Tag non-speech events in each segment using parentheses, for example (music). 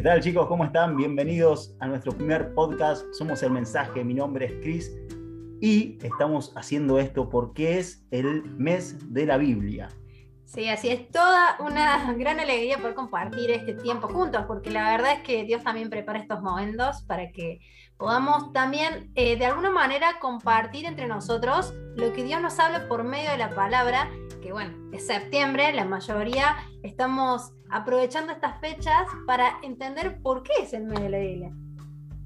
¿Qué tal chicos? ¿Cómo están? Bienvenidos a nuestro primer podcast. Somos El Mensaje. Mi nombre es Chris y estamos haciendo esto porque es el mes de la Biblia. Sí, así es toda una gran alegría poder compartir este tiempo juntos, porque la verdad es que Dios también prepara estos momentos para que podamos también eh, de alguna manera compartir entre nosotros lo que Dios nos habla por medio de la palabra, que bueno, es septiembre, la mayoría estamos aprovechando estas fechas para entender por qué es el mes de la Biblia.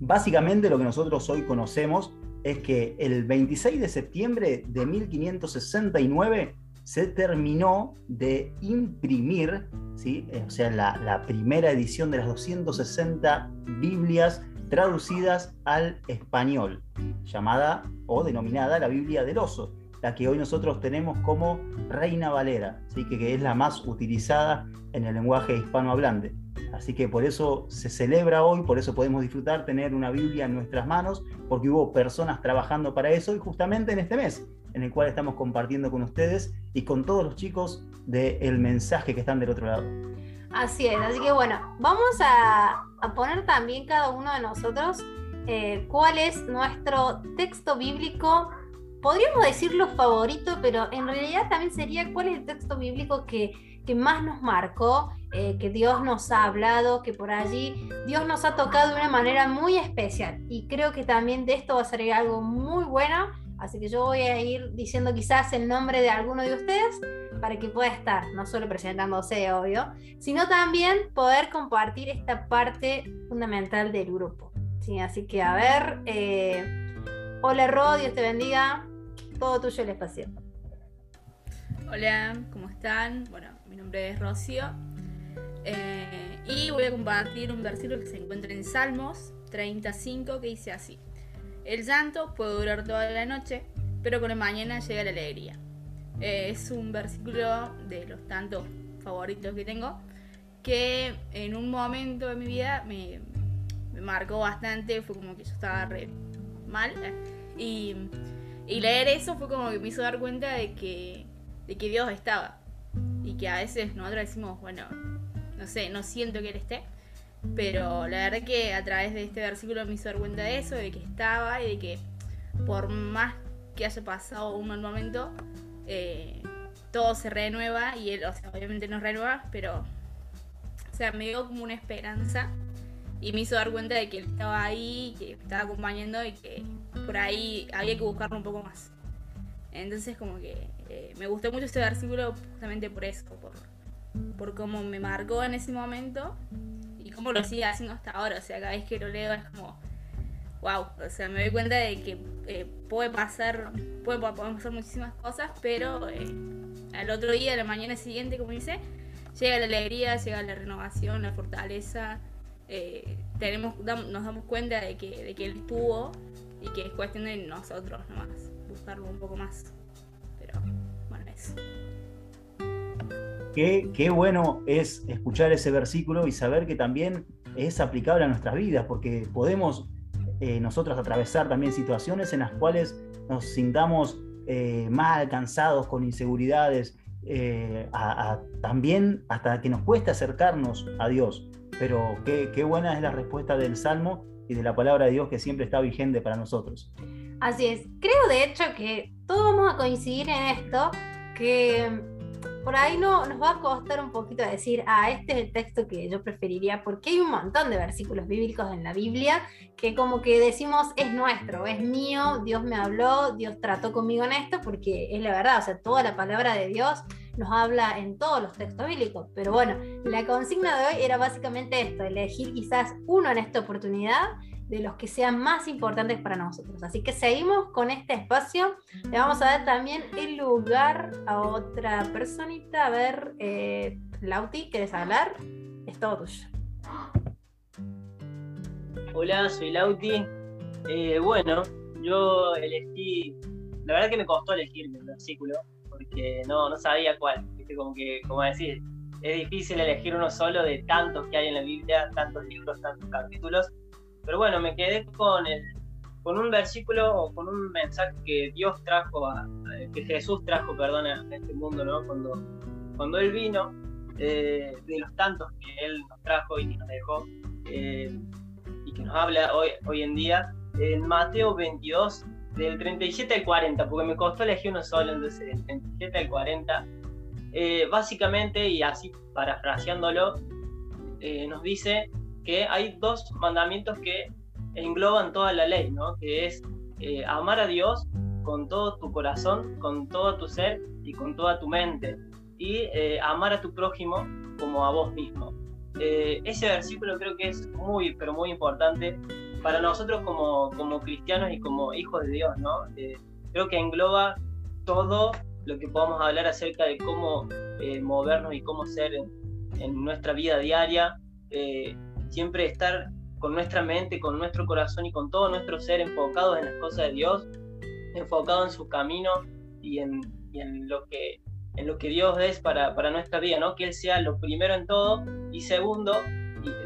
Básicamente lo que nosotros hoy conocemos es que el 26 de septiembre de 1569 se terminó de imprimir, ¿sí? o sea, la, la primera edición de las 260 Biblias traducidas al español, llamada o denominada la Biblia del Oso, la que hoy nosotros tenemos como Reina Valera, ¿sí? que, que es la más utilizada en el lenguaje hispanohablante. Así que por eso se celebra hoy, por eso podemos disfrutar tener una Biblia en nuestras manos, porque hubo personas trabajando para eso y justamente en este mes en el cual estamos compartiendo con ustedes y con todos los chicos del mensaje que están del otro lado. Así es, así que bueno, vamos a, poner también cada uno de nosotros eh, cuál es nuestro texto bíblico, podríamos decirlo favorito, pero en realidad también sería cuál es el texto bíblico que, que más nos marcó, eh, que Dios nos ha hablado, que por allí Dios nos ha tocado de una manera muy especial. Y creo que también de esto va a salir algo muy bueno. Así que yo voy a ir diciendo quizás el nombre de alguno de ustedes para que pueda estar, no solo presentándose, obvio, sino también poder compartir esta parte fundamental del grupo. ¿sí? Así que a ver, eh, hola Ro, Dios te bendiga, todo tuyo el espacio. Hola, ¿cómo están? Bueno, mi nombre es Rocío eh, y voy a compartir un versículo que se encuentra en Salmos 35 que dice así. El llanto puede durar toda la noche, pero con la mañana llega la alegría. Eh, es un versículo de los tantos favoritos que tengo que en un momento de mi vida me, marcó bastante, fue como que yo estaba re mal y, leer eso fue como que me hizo dar cuenta de que, de que Dios estaba. Y que a veces nosotros decimos, bueno, no sé, no siento que Él esté, pero la verdad que a través de este versículo me hizo dar cuenta de eso, de que estaba y de que por más que haya pasado un mal momento, eh, todo se renueva y él, o sea, obviamente no renueva, pero, o sea, me dio como una esperanza y me hizo dar cuenta de que él estaba ahí, que estaba acompañando y que por ahí había que buscarlo un poco más. Entonces, como que eh, me gustó mucho este versículo justamente por eso, por, por cómo me marcó en ese momento y cómo lo sigue haciendo hasta ahora. O sea, cada vez que lo leo es como wow, o sea, me doy cuenta de que eh, puede pasar, puede, podemos pasar muchísimas cosas, pero eh, al otro día, a la mañana siguiente, como dice, llega la alegría, llega la renovación, la fortaleza, tenemos, nos damos cuenta de que, de que él estuvo y que es cuestión de nosotros nomás, buscarlo un poco más. Pero bueno, eso. Qué, qué bueno es escuchar ese versículo y saber que también es aplicable a nuestras vidas, porque podemos eh, nosotros atravesar también situaciones en las cuales nos sintamos eh, más alcanzados con inseguridades, eh, también hasta que nos cueste acercarnos a Dios. Pero qué, qué buena es la respuesta del Salmo y de la palabra de Dios que siempre está vigente para nosotros. Así es, creo de hecho que todos vamos a coincidir en esto, que por ahí no, nos va a costar un poquito decir, ah, este es el texto que yo preferiría, porque hay un montón de versículos bíblicos en la Biblia que como que decimos es nuestro, es mío, Dios me habló, Dios trató conmigo en esto, porque es la verdad, o sea, toda la palabra de Dios nos habla en todos los textos bíblicos. Pero bueno, la consigna de hoy era básicamente esto, elegir quizás uno en esta oportunidad de los que sean más importantes para nosotros. Así que seguimos con este espacio. Le vamos a dar también el lugar a otra personita. A ver, eh, Lauti, ¿quieres hablar? Es todo tuyo. Hola, soy Lauti. Eh, bueno, yo elegí, la verdad que me costó elegir el versículo, porque no, no sabía cuál. Como que, como decir, es difícil elegir uno solo de tantos que hay en la Biblia, tantos libros, tantos capítulos. Pero bueno, me quedé con, el, con un versículo o con un mensaje que Dios trajo, a, que Jesús trajo, perdón, a este mundo, ¿no? Cuando, cuando Él vino, eh, de los tantos que Él nos trajo y nos dejó, eh, y que nos habla hoy, hoy en día en Mateo 22, del 37 al 40, porque me costó elegir uno solo, entonces del 37 al 40. Eh, básicamente, y así parafraseándolo, eh, nos dice que hay dos mandamientos que engloban toda la ley, ¿no? que es eh, amar a Dios con todo tu corazón, con todo tu ser y con toda tu mente, y amar a tu prójimo como a vos mismo. ese versículo creo que es muy, pero muy importante para nosotros como, como cristianos y como hijos de Dios, ¿no? creo que engloba todo lo que podamos hablar acerca de cómo eh, movernos y cómo ser en, nuestra vida diaria, eh, siempre estar con nuestra mente, con nuestro corazón y con todo nuestro ser enfocados en las cosas de Dios, enfocados en su camino y en, en lo que en lo que Dios es para, para, nuestra vida, ¿no? Que Él sea lo primero en todo y segundo,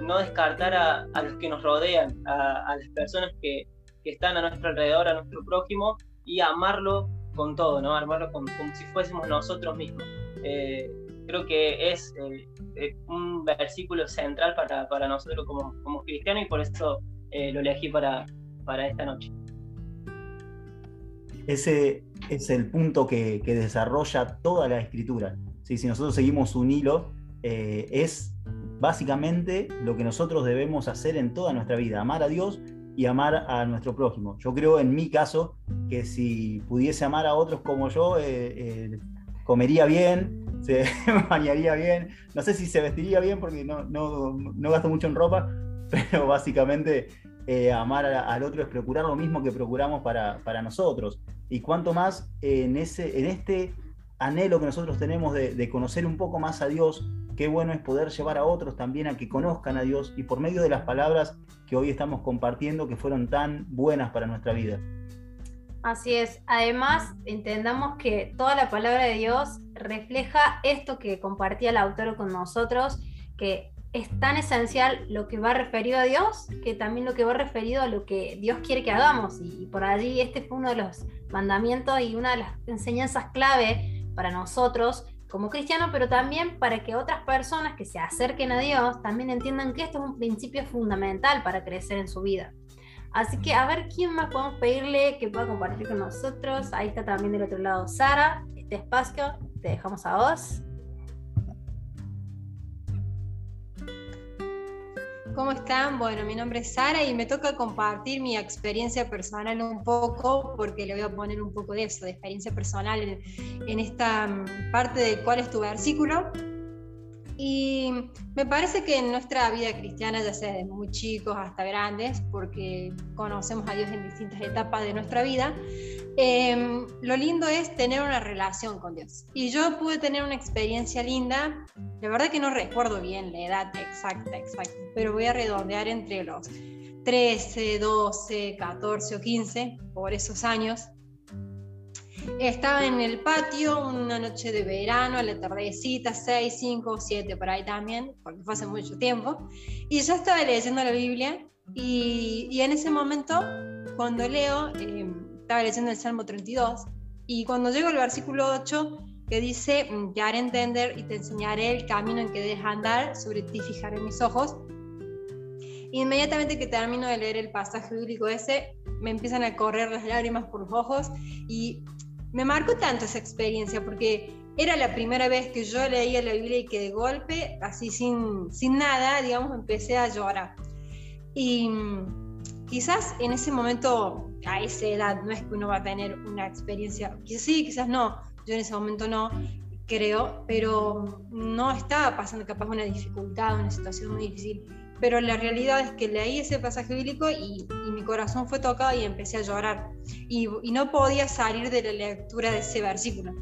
no descartar a, a los que nos rodean, a, las personas que, que, están a nuestro alrededor, a nuestro prójimo, y amarlo con todo, ¿no? Amarlo como, si fuésemos nosotros mismos. Eh, creo que es eh, un versículo central para, para nosotros como, como, cristianos y por eso eh, lo elegí para, para esta noche. Ese es el punto que, que desarrolla toda la escritura. ¿sí? Si nosotros seguimos un hilo, es básicamente lo que nosotros debemos hacer en toda nuestra vida, amar a Dios y amar a nuestro prójimo. Yo creo en mi caso que si pudiese amar a otros como yo, eh, eh, comería bien, (laughs) se bañaría bien, no sé si se vestiría bien porque no, no, gasto mucho en ropa, (laughs) pero básicamente eh, amar al otro es procurar lo mismo que procuramos para, para nosotros. Y cuanto más en, ese, en este anhelo que nosotros tenemos de, de conocer un poco más a Dios, qué bueno es poder llevar a otros también a que conozcan a Dios y por medio de las palabras que hoy estamos compartiendo que fueron tan buenas para nuestra vida. Así es. Además, entendamos que toda la palabra de Dios refleja esto que compartía el autor con nosotros, que es tan esencial lo que va referido a Dios, que también lo que va referido a lo que Dios quiere que hagamos. Y, por allí este fue uno de los mandamientos y una de las enseñanzas clave para nosotros como cristiano, pero también para que otras personas que se acerquen a Dios también entiendan que esto es un principio fundamental para crecer en su vida. Así que a ver quién más podemos pedirle que pueda compartir con nosotros. Ahí está también del otro lado Sara. Este espacio te dejamos a vos. ¿Cómo están? Bueno, mi nombre es Sara y me toca compartir mi experiencia personal un poco, porque le voy a poner un poco de eso, de experiencia personal en, esta mm, parte de cuál es tu versículo. Y me parece que en nuestra vida cristiana, ya sea de muy chicos hasta grandes, porque conocemos a Dios en distintas etapas de nuestra vida, em, lo lindo es tener una relación con Dios. Y yo pude tener una experiencia linda, la verdad que no recuerdo bien la edad exacta, exacta, pero voy a redondear entre los 13, 12, 14 o 15, por esos años, estaba en el patio una noche de verano, a la tardecita, 6, 5, 7 por ahí también, porque fue hace mucho tiempo, y yo estaba leyendo la Biblia y, en ese momento, cuando leo, eh, estaba leyendo el Salmo 32, y cuando llego al versículo 8, que dice, mm, te haré entender y te enseñaré el camino en que debes andar, sobre ti fijaré mis ojos. Inmediatamente que termino de leer el pasaje bíblico ese, me empiezan a correr las lágrimas por los ojos y me marcó tanto esa experiencia porque era la primera vez que yo leía la Biblia y que de golpe, así sin, sin nada, digamos, empecé a llorar. Y mm, quizás en ese momento, a esa edad, no es que uno va a tener una experiencia, quizás sí, quizás no, yo en ese momento no, creo, pero no estaba pasando capaz una dificultad, una situación muy difícil pero la realidad es que leí ese pasaje bíblico y, mi corazón fue tocado y empecé a llorar. Y, no podía salir de la lectura de ese versículo.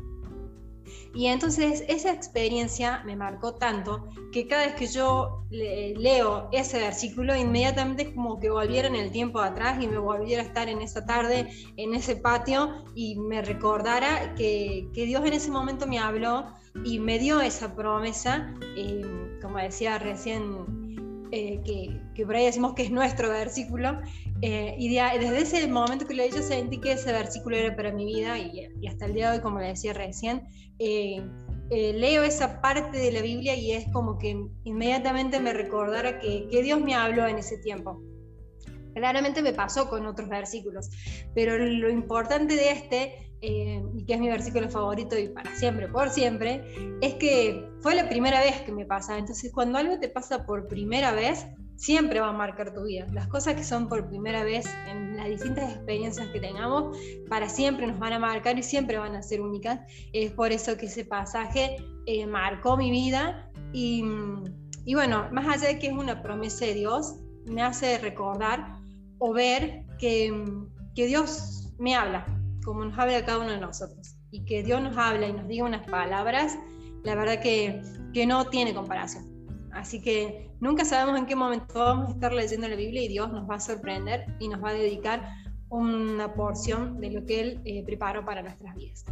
Y entonces esa experiencia me marcó tanto que cada vez que yo leo ese versículo, inmediatamente es como que volviera en el tiempo atrás y me volviera a estar en esa tarde, en ese patio y me recordara que, que Dios en ese momento me habló y me dio esa promesa, eh, como decía recién eh, que, que, por ahí decimos que es nuestro versículo, eh, y desde ese momento que lo yo sentí que ese versículo era para mi vida y, hasta el día de hoy, como le decía recién, eh, eh, leo esa parte de la Biblia y es como que inmediatamente me recordara que, que Dios me habló en ese tiempo. Claramente me pasó con otros versículos, pero lo importante de este, eh, y que es mi versículo favorito y para siempre, por siempre, es que fue la primera vez que me pasa. Entonces, cuando algo te pasa por primera vez, siempre va a marcar tu vida. Las cosas que son por primera vez en las distintas experiencias que tengamos, para siempre nos van a marcar y siempre van a ser únicas. Es por eso que ese pasaje eh, marcó mi vida y, y bueno, más allá de que es una promesa de Dios, me hace recordar o ver que, que Dios me habla, como nos habla cada uno de nosotros. Y que Dios nos habla y nos diga unas palabras, la verdad que, que no tiene comparación. Así que nunca sabemos en qué momento vamos a estar leyendo la Biblia y Dios nos va a sorprender y nos va a dedicar una porción de lo que Él eh, preparó para nuestras vidas.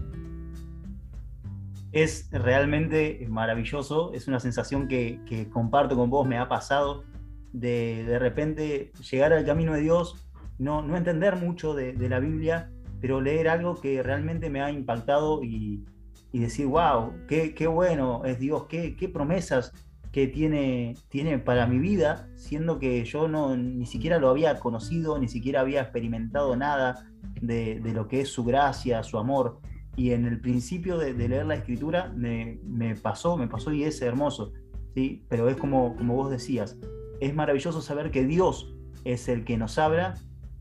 Es realmente maravilloso, es una sensación que, que comparto con vos, me ha pasado de de repente llegar al camino de Dios, no, no entender mucho de, de la Biblia, pero leer algo que realmente me ha impactado y, y decir, wow, qué, qué, bueno es Dios, qué, qué promesas que tiene, tiene para mi vida, siendo que yo no, ni siquiera lo había conocido, ni siquiera había experimentado nada de, de lo que es su gracia, su amor. Y en el principio de, de leer la escritura me, me, pasó, me pasó y es hermoso, ¿sí? pero es como, como vos decías, es maravilloso saber que Dios es el que nos habla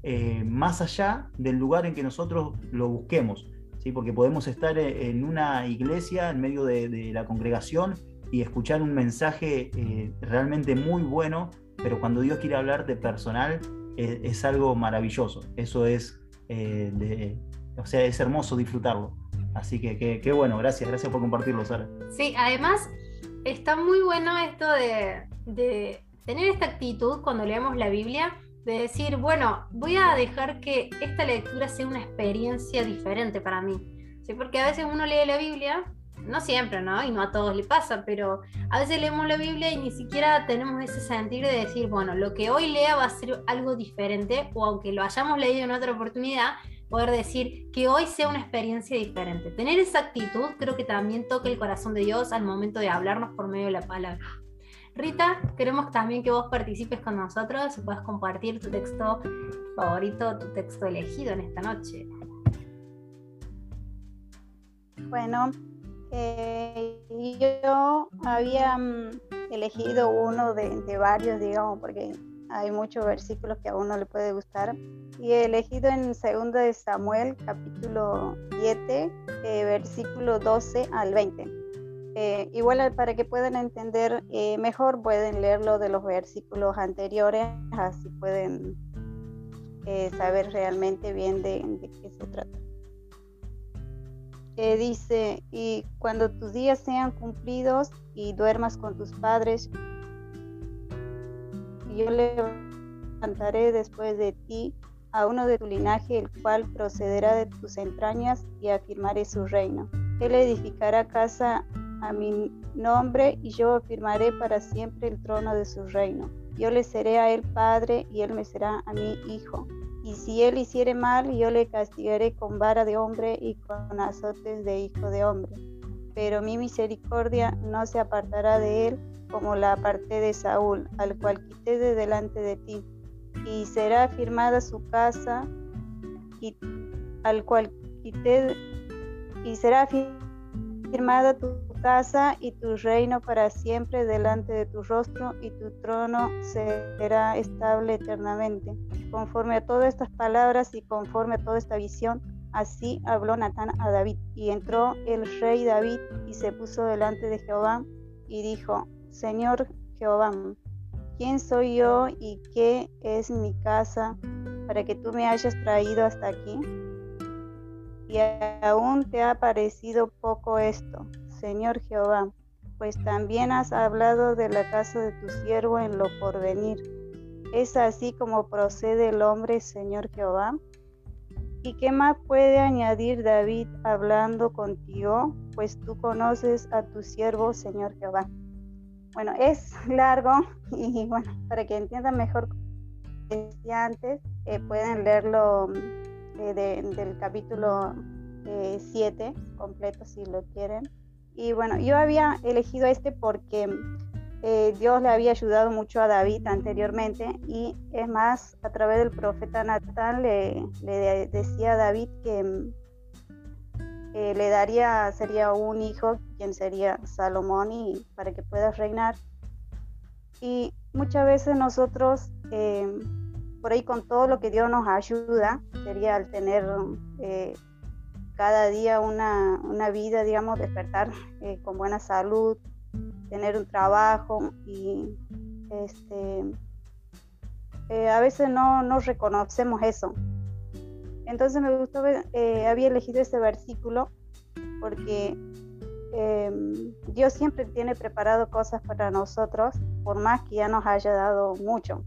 eh, más allá del lugar en que nosotros lo busquemos, ¿sí? porque podemos estar e, en una iglesia, en medio de, de la congregación, y escuchar un mensaje eh, realmente muy bueno, pero cuando Dios quiere hablarte personal, eh, es algo maravilloso. Eso es, eh, de, o sea, es hermoso disfrutarlo. Así que qué bueno, gracias, gracias por compartirlo, Sara. Sí, además está muy bueno esto de, de tener esta actitud cuando leemos la Biblia, de decir, bueno, voy a dejar que esta lectura sea una experiencia diferente para mí. ¿Sí? Porque a veces uno lee la Biblia, no siempre, ¿no? Y no a todos le pasa, pero a veces leemos la Biblia y ni siquiera tenemos ese sentir de decir, bueno, lo que hoy lea va a ser algo diferente, o aunque lo hayamos leído en otra oportunidad, poder decir que hoy sea una experiencia diferente. Tener esa actitud creo que también toca el corazón de Dios al momento de hablarnos por medio de la palabra. Rita, queremos también que vos participes con nosotros y puedas compartir tu texto favorito, tu texto elegido en esta noche. Bueno, eh, yo había mm, elegido uno de, varios, digamos, porque hay muchos versículos que a uno le puede gustar. Y he elegido en 2 de Samuel, capítulo 7, eh, versículo 12 al 20 eh, igual para que puedan entender eh, mejor pueden leerlo de los versículos anteriores, así pueden eh, saber realmente bien de, de qué se trata. dice, y cuando tus días sean cumplidos y duermas con tus padres, yo levantaré después de ti a uno de tu linaje, el cual procederá de tus entrañas y afirmaré su reino. Él edificará casa a mi nombre y yo afirmaré para siempre el trono de su reino. Yo le seré a él padre y él me será a mí hijo. Y si él hiciere mal, yo le castigaré con vara de hombre y con azotes de hijo de hombre. Pero mi misericordia no se apartará de él como la aparté de Saúl, al cual quité de delante de ti. Y será firmada su casa, y al cual quité, y será firmada tu casa y tu reino para siempre delante de tu rostro y tu trono será estable eternamente. Conforme a todas estas palabras y conforme a toda esta visión, así habló Natán a David. Y entró el rey David y se puso delante de Jehová y dijo, Señor Jehová, ¿quién soy yo y qué es mi casa para que tú me hayas traído hasta aquí? Y aún te ha parecido poco esto Señor Jehová, pues también has hablado de la casa de tu siervo en lo porvenir. ¿Es así como procede el hombre, Señor Jehová? ¿Y qué más puede añadir David hablando contigo? Pues tú conoces a tu siervo, Señor Jehová. Bueno, es (laughs) largo y bueno, para que entiendan mejor antes, eh, pueden leerlo eh, de, del capítulo 7 eh, completo si lo quieren Y bueno, yo había elegido este porque eh, Dios le había ayudado mucho a David anteriormente y es más, a través del profeta Natán le, decía a David que le daría, sería un hijo, quien sería Salomón, y para que pueda reinar. Y muchas veces nosotros, eh, por ahí con todo lo que Dios nos ayuda, sería al tener eh, cada día una, una, vida, digamos, despertar eh, con buena salud, tener un trabajo y este, a veces no, no reconocemos eso. Entonces me gustó, eh, había elegido este versículo porque em, Dios siempre tiene preparado cosas para nosotros, por más que ya nos haya dado mucho.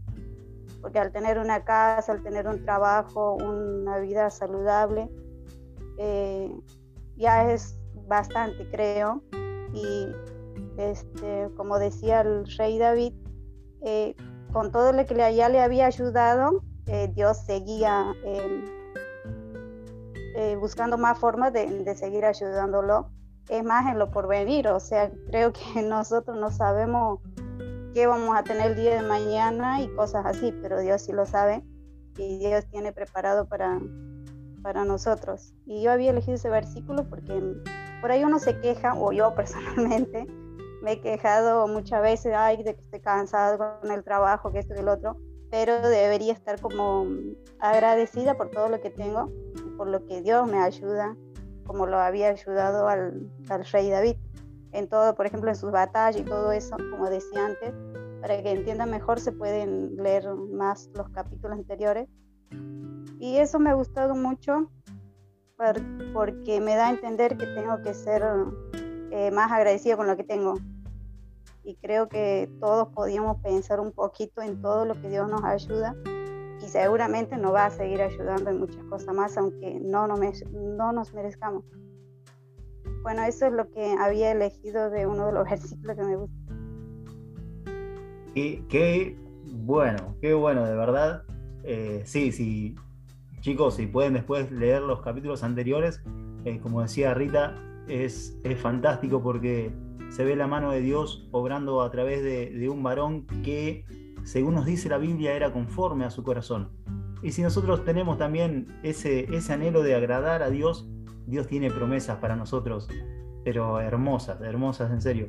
Porque al tener una casa, al tener un trabajo, una vida saludable, eh, ya es bastante, creo. Y este, como decía el rey David, eh, con todo lo que ya le había ayudado, Dios seguía em, eh, buscando más formas de, seguir ayudándolo. Es más en lo porvenir, o sea, creo que (laughs) nosotros no sabemos qué vamos a tener el día de mañana y cosas así, pero Dios sí lo sabe y Dios tiene preparado para, para nosotros. Y yo había elegido ese versículo porque por ahí uno se queja, o yo (laughs) personalmente me he quejado muchas veces, ay, de que estoy cansado con el trabajo, que esto y el otro, pero debería estar como agradecida por todo lo que tengo por lo que Dios me ayuda, como lo había ayudado al, rey David, en todo, por ejemplo, en sus batallas y todo eso, como decía antes, para que entiendan mejor se pueden leer más los capítulos anteriores. Y eso me ha gustado mucho porque me da a entender que tengo que ser eh, más agradecido con lo que tengo. Y creo que todos podíamos pensar un poquito en todo lo que Dios nos ayuda y seguramente nos va a seguir ayudando en muchas cosas más, aunque no, no, no nos merezcamos. Bueno, eso es lo que había elegido de uno de los (laughs) versículos que me gusta. Qué, bueno, qué bueno, de verdad. Eh, sí, sí, chicos, si pueden después leer los capítulos anteriores, eh, como decía Rita, es, fantástico porque se ve la mano de Dios obrando a través de, de un varón que según nos dice la Biblia, era conforme a su corazón. Y si nosotros tenemos también ese, ese anhelo de agradar a Dios, Dios tiene promesas para nosotros, pero hermosas, hermosas en serio.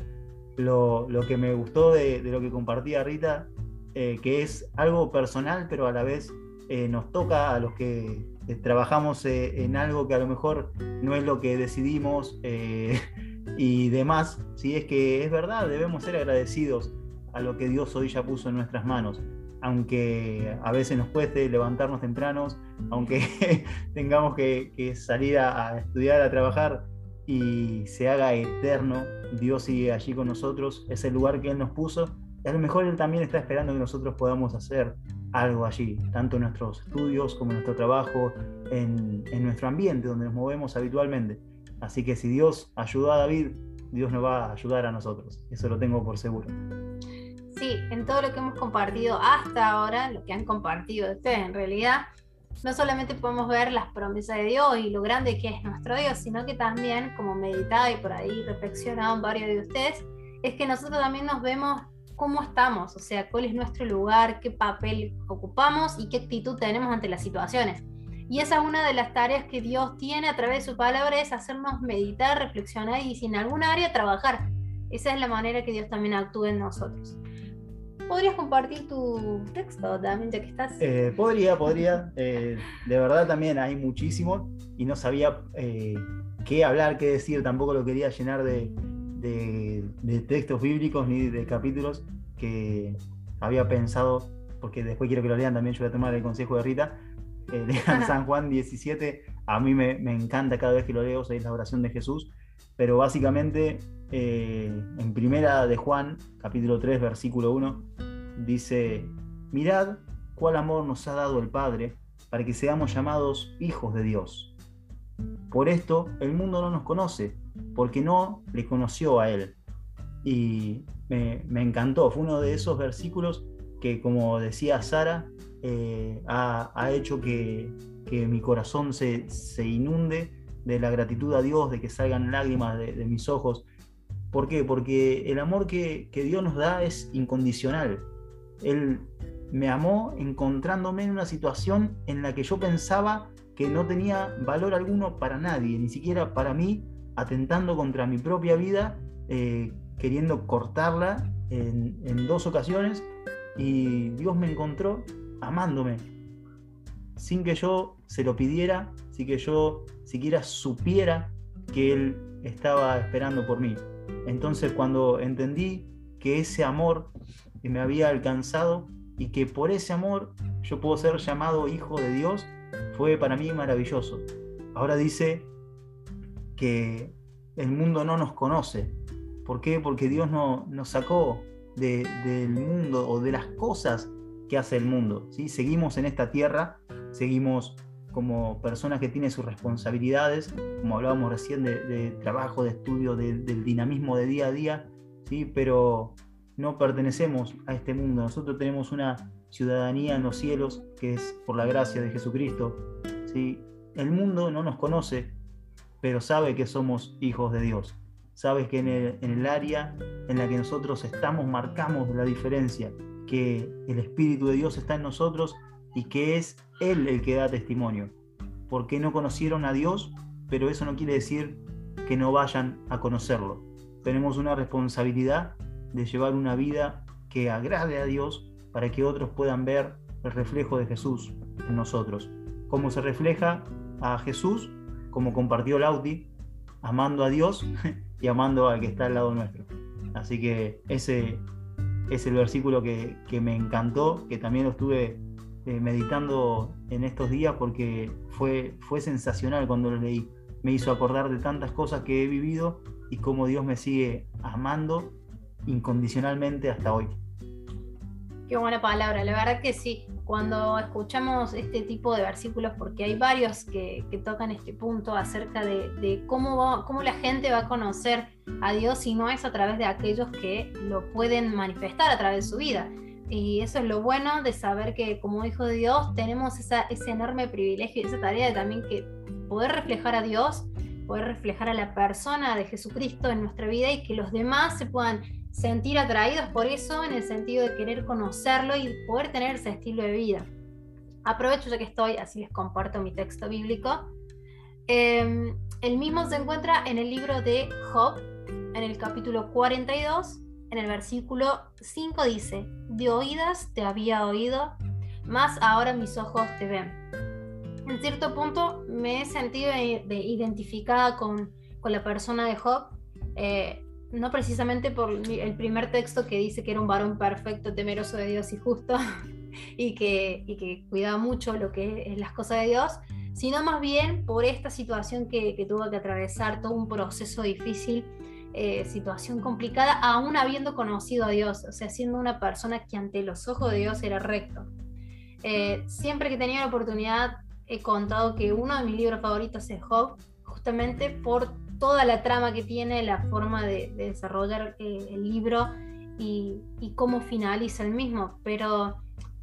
Lo, que me gustó de, lo que compartía Rita, eh, que es algo personal, pero a la vez eh, nos toca a los que eh, trabajamos en algo que a lo mejor no es lo que decidimos (laughs) y demás, si es que es verdad, debemos ser agradecidos a lo que Dios hoy ya puso en nuestras manos. Aunque a veces nos cueste levantarnos tempranos, aunque (laughs) tengamos que, salir a, estudiar, a trabajar y se haga eterno, Dios sigue allí con nosotros, es el lugar que Él nos puso. A lo mejor Él también está esperando que nosotros podamos hacer algo allí, tanto en nuestros estudios como en nuestro trabajo, en, en nuestro ambiente donde nos movemos habitualmente. Así que si Dios ayudó a David, Dios nos va a ayudar a nosotros. Eso lo tengo por seguro sí, en todo lo que hemos compartido hasta ahora, lo que han compartido ustedes en realidad, no solamente podemos ver las promesas de Dios y lo grande que es nuestro Dios, sino que también, como meditado y por ahí reflexionado varios de ustedes, es que nosotros también nos vemos cómo estamos, o sea, cuál es nuestro lugar, qué papel ocupamos y qué actitud tenemos ante las situaciones. Y esa es una de las tareas que Dios tiene a través de su palabra, es hacernos meditar, reflexionar y si en alguna área trabajar. Esa es la manera que Dios también actúa en nosotros. ¿Podrías compartir tu texto también, ya que estás? Eh, podría, podría. Eh, de verdad también hay muchísimo y no sabía eh, qué hablar, qué decir. Tampoco lo quería llenar de, textos bíblicos ni de capítulos que había pensado, porque después quiero que lo lean también. Yo voy a tomar el consejo de Rita. lean (laughs) San Juan 17. A mí me, me, encanta cada vez que lo leo, es la oración de Jesús. Pero básicamente eh, en primera de Juan, capítulo 3, versículo 1, dice, mirad cuál amor nos ha dado el Padre para que seamos llamados hijos de Dios. Por esto el mundo no nos conoce, porque no le conoció a Él. Y me, encantó, fue uno de esos versículos que, como decía Sara, eh, ha, hecho que, mi corazón se, inunde de la gratitud a Dios, de que salgan lágrimas de mis ojos ¿Por qué? Porque el amor que, que Dios nos da es incondicional. Él me amó encontrándome en una situación en la que yo pensaba que no tenía valor alguno para nadie, ni siquiera para mí, atentando contra mi propia vida, eh, queriendo cortarla en, en dos ocasiones, y Dios me encontró amándome, sin que yo se lo pidiera, sin que yo siquiera supiera que Él estaba esperando por mí. Entonces cuando entendí que ese amor me había alcanzado y que por ese amor yo puedo ser llamado hijo de Dios, fue para mí maravilloso. Ahora dice que el mundo no nos conoce. ¿Por qué? Porque Dios no, nos sacó del mundo o de las cosas que hace el mundo. ¿sí? Seguimos en esta tierra, seguimos como personas que tienen sus responsabilidades, como hablábamos recién de, trabajo, de estudio, del dinamismo de día a día, ¿sí? pero no pertenecemos a este mundo. Nosotros tenemos una ciudadanía en los cielos que es por la gracia de Jesucristo. ¿sí? El mundo no nos conoce, pero sabe que somos hijos de Dios. Sabe que en el, en el área en la que nosotros estamos marcamos la diferencia, que el Espíritu de Dios está en nosotros y que es Él el que da testimonio. Porque no conocieron a Dios, pero eso no quiere decir que no vayan a conocerlo. Tenemos una responsabilidad de llevar una vida que agrade a Dios para que otros puedan ver el reflejo de Jesús en nosotros. Cómo se refleja a Jesús, como compartió Lauti, amando a Dios (laughs) y amando al que está al lado nuestro. Así que ese es el versículo que, que me encantó, que también lo estuve eh, meditando en estos días porque fue, fue sensacional cuando lo leí. Me hizo acordar de tantas cosas que he vivido y cómo Dios me sigue amando incondicionalmente hasta hoy. Qué buena palabra, la verdad que sí. Cuando escuchamos este tipo de versículos, porque hay varios que, tocan este punto acerca de, cómo, cómo la gente va a conocer a Dios si no es a través de aquellos que lo pueden manifestar a través de su vida. Y eso es lo bueno de saber que como hijo de Dios tenemos esa, ese enorme privilegio y esa tarea de también que poder reflejar a Dios, poder reflejar a la persona de Jesucristo en nuestra vida y que los demás se puedan sentir atraídos por eso en el sentido de querer conocerlo y poder tener ese estilo de vida. Aprovecho ya que estoy, así les comparto mi texto bíblico. Em, el mismo se encuentra en el libro de Job, en el capítulo 42, en el versículo 5 dice, de oídas te había oído, más ahora mis ojos te ven. En cierto punto me he sentido identificada con, la persona de Job, eh, no precisamente por el primer texto que dice que era un varón perfecto, temeroso de Dios y justo, (laughs) y que, que cuidaba mucho lo que es las cosas de Dios, sino más bien por esta situación que, que tuvo que atravesar, todo un proceso difícil eh, situación complicada, aún habiendo conocido a Dios, o sea, siendo una persona que ante los ojos de Dios era recto. Eh, siempre que tenía la oportunidad he contado que uno de mis libros favoritos es Job, justamente por toda la trama que tiene, la forma de, desarrollar eh, el libro y, y, cómo finaliza el mismo. Pero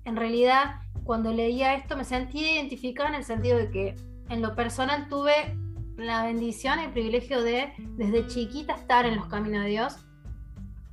en realidad, cuando leía esto, me sentí identificada en el sentido de que en lo personal tuve la bendición el privilegio de desde chiquita estar en los caminos de Dios.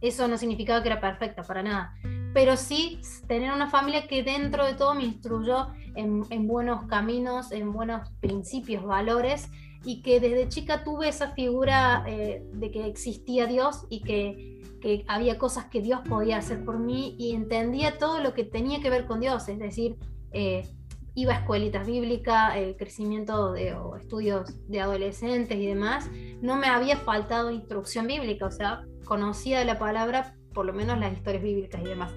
Eso no significaba que era perfecta, para nada. Pero sí tener una familia que dentro de todo me instruyó en, buenos caminos, en buenos principios, valores, y que desde chica tuve esa figura eh, de que existía Dios y que, que, había cosas que Dios podía hacer por mí y entendía todo lo que tenía que ver con Dios, es decir, eh, iba a escuelitas bíblicas, el crecimiento de estudios de adolescentes y demás, no me había faltado instrucción bíblica, o sea, conocía la palabra, por lo menos las historias bíblicas y demás.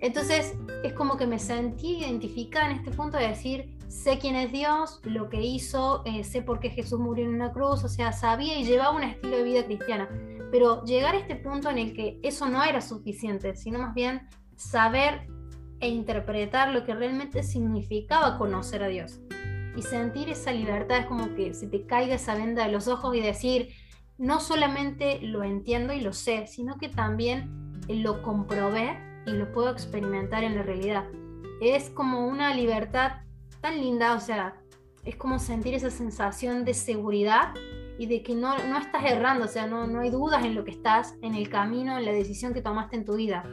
Entonces, es como que me sentí identificada en este punto de decir, sé quién es Dios, lo que hizo, eh, sé por qué Jesús murió en una cruz, o sea, sabía y llevaba un estilo de vida cristiana. Pero llegar a este punto en el que eso no era suficiente, sino más bien saber e interpretar lo que realmente significaba conocer a Dios. Y sentir esa libertad es como que se te caiga esa venda de los ojos y decir, no solamente lo entiendo y lo sé, sino que también lo comprobé y lo puedo experimentar en la realidad. Es como una libertad tan linda, o sea, es como sentir esa sensación de seguridad y de que no, no estás errando, o sea, no, no hay dudas en lo que estás, en el camino, en la decisión que tomaste en tu vida.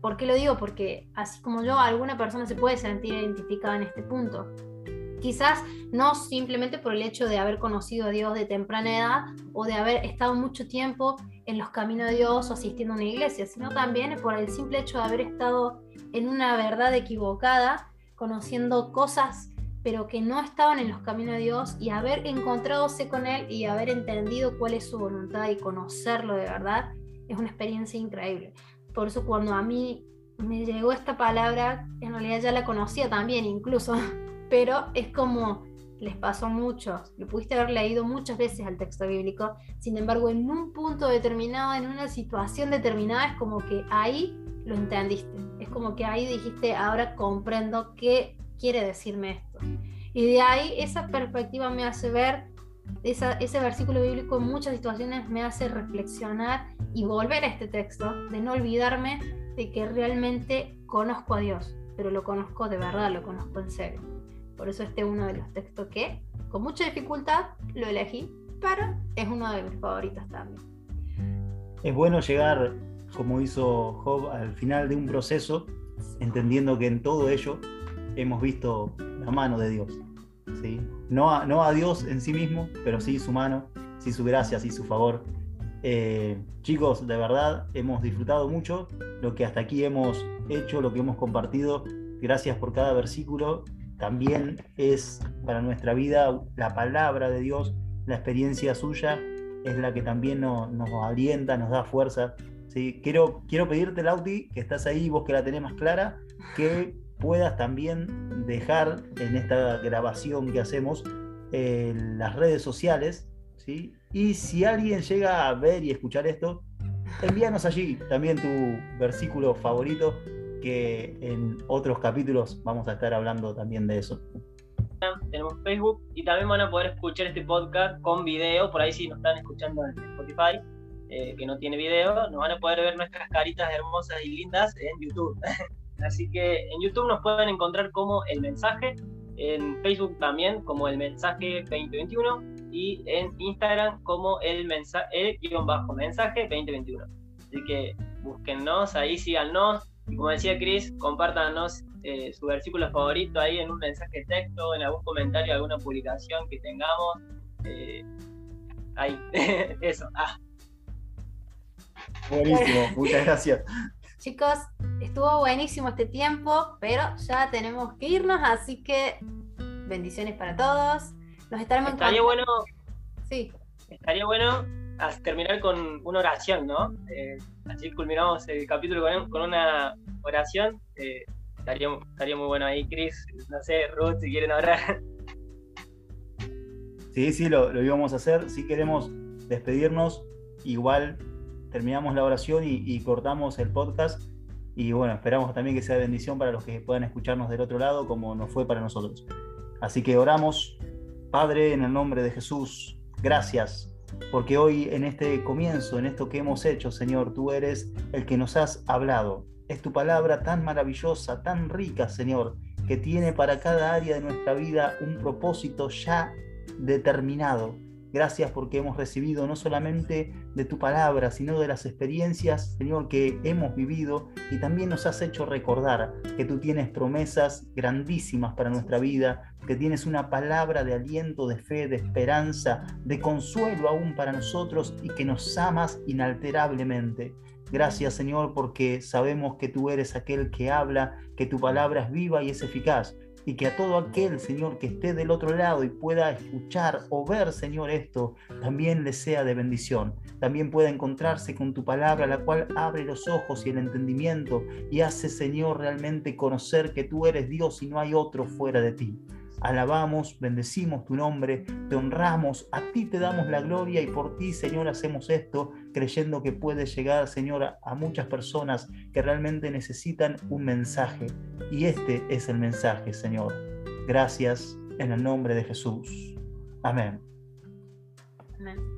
¿Por qué lo digo? Porque así como yo, alguna persona se puede sentir identificada en este punto. Quizás no simplemente por el hecho de haber conocido a Dios de temprana edad o de haber estado mucho tiempo en los caminos de Dios o asistiendo a una iglesia, sino también por el simple hecho de haber estado en una verdad equivocada, conociendo cosas pero que no estaban en los caminos de Dios y haber encontradose con Él y haber entendido cuál es su voluntad y conocerlo de verdad, es una experiencia increíble. Por eso cuando a mí me llegó esta palabra, en realidad ya la conocía también incluso, (laughs) pero es como les pasó a muchos, lo pudiste haber leído muchas veces al texto bíblico, sin embargo en un punto determinado, en una situación determinada, es como que ahí lo entendiste, es como que ahí dijiste, ahora comprendo qué quiere decirme esto. Y de ahí esa perspectiva me hace ver, ese versículo bíblico en muchas situaciones me hace reflexionar y volver a este texto, de no olvidarme de que realmente conozco a Dios, pero lo conozco de verdad, lo conozco en serio. Por eso este es uno de los textos que con mucha dificultad lo elegí, pero es uno de mis favoritos también. Es bueno llegar, como hizo Job, al final de un proceso, entendiendo que en todo ello hemos visto la mano de Dios. ¿sí? No, a, no a Dios en sí mismo, pero sí su mano, sí su gracia, sí su favor. Eh, chicos, de verdad, hemos disfrutado mucho lo que hasta aquí hemos hecho, lo que hemos compartido. Gracias por cada versículo. También es para nuestra vida la palabra de Dios, la experiencia suya, es la que también nos, nos alienta, nos da fuerza. ¿sí? Quiero, quiero pedirte, Lauti, que estás ahí, vos que la tenés más clara, que puedas también dejar en esta grabación que hacemos en las redes sociales, ¿sí? Y si alguien llega a ver y escuchar esto, envíanos allí también tu versículo favorito, que en otros capítulos vamos a estar hablando también de eso. Tenemos Facebook y también van a poder escuchar este podcast con video, por ahí si nos están escuchando en Spotify, eh, que no tiene video, nos van a poder ver nuestras caritas hermosas y lindas en YouTube. (laughs) Así que en YouTube nos pueden encontrar como el mensaje, en Facebook también como el mensaje 2021 y en Instagram como el mensaje, el guion bajo mensaje 2021. Así que búsquennos, ahí síganos. Y como decía Chris, compártanos eh, su versículo favorito ahí en un mensaje de texto, en algún comentario, alguna publicación que tengamos. Eh, ahí, (laughs) eso. Ah. Buenísimo, muchas gracias. Chicos, estuvo buenísimo este tiempo, pero ya tenemos que irnos, así que bendiciones para todos. Nos estaremos Estaría bueno. Sí. Estaría bueno terminar con una oración, ¿no? Eh, así culminamos el capítulo con, una oración. Eh, estaría, estaría muy bueno ahí, Chris. No sé, Ruth, si quieren orar. (laughs) Sí, sí, lo, lo íbamos a hacer. Si queremos despedirnos, igual terminamos la oración y, cortamos el podcast. Y bueno, esperamos también que sea bendición para los que puedan escucharnos del otro lado, como nos fue para nosotros. Así que oramos, Padre, en el nombre de Jesús, gracias, porque hoy en este comienzo, en esto que hemos hecho, Señor, tú eres el que nos has hablado. Es tu palabra tan maravillosa, tan rica, Señor, que tiene para cada área de nuestra vida un propósito ya determinado Gracias porque hemos recibido no solamente de tu palabra, sino de las experiencias, Señor, que hemos vivido y también nos has hecho recordar que tú tienes promesas grandísimas para nuestra vida, que tienes una palabra de aliento, de fe, de esperanza, de consuelo aún para nosotros y que nos amas inalterablemente. Gracias Señor porque sabemos que tú eres aquel que habla, que tu palabra es viva y es eficaz y que a todo aquel, Señor, que esté del otro lado y pueda escuchar o ver, Señor, esto, también le sea de bendición. También pueda encontrarse con tu palabra, la cual abre los ojos y el entendimiento y hace, Señor, realmente conocer que tú eres Dios y no hay otro fuera de ti. Alabamos, bendecimos tu nombre, te honramos, a ti te damos la gloria y por ti, Señor, hacemos esto creyendo que puede llegar, Señor, a muchas personas que realmente necesitan un mensaje. Y este es el mensaje, Señor. Gracias en el nombre de Jesús. Amén. Amén.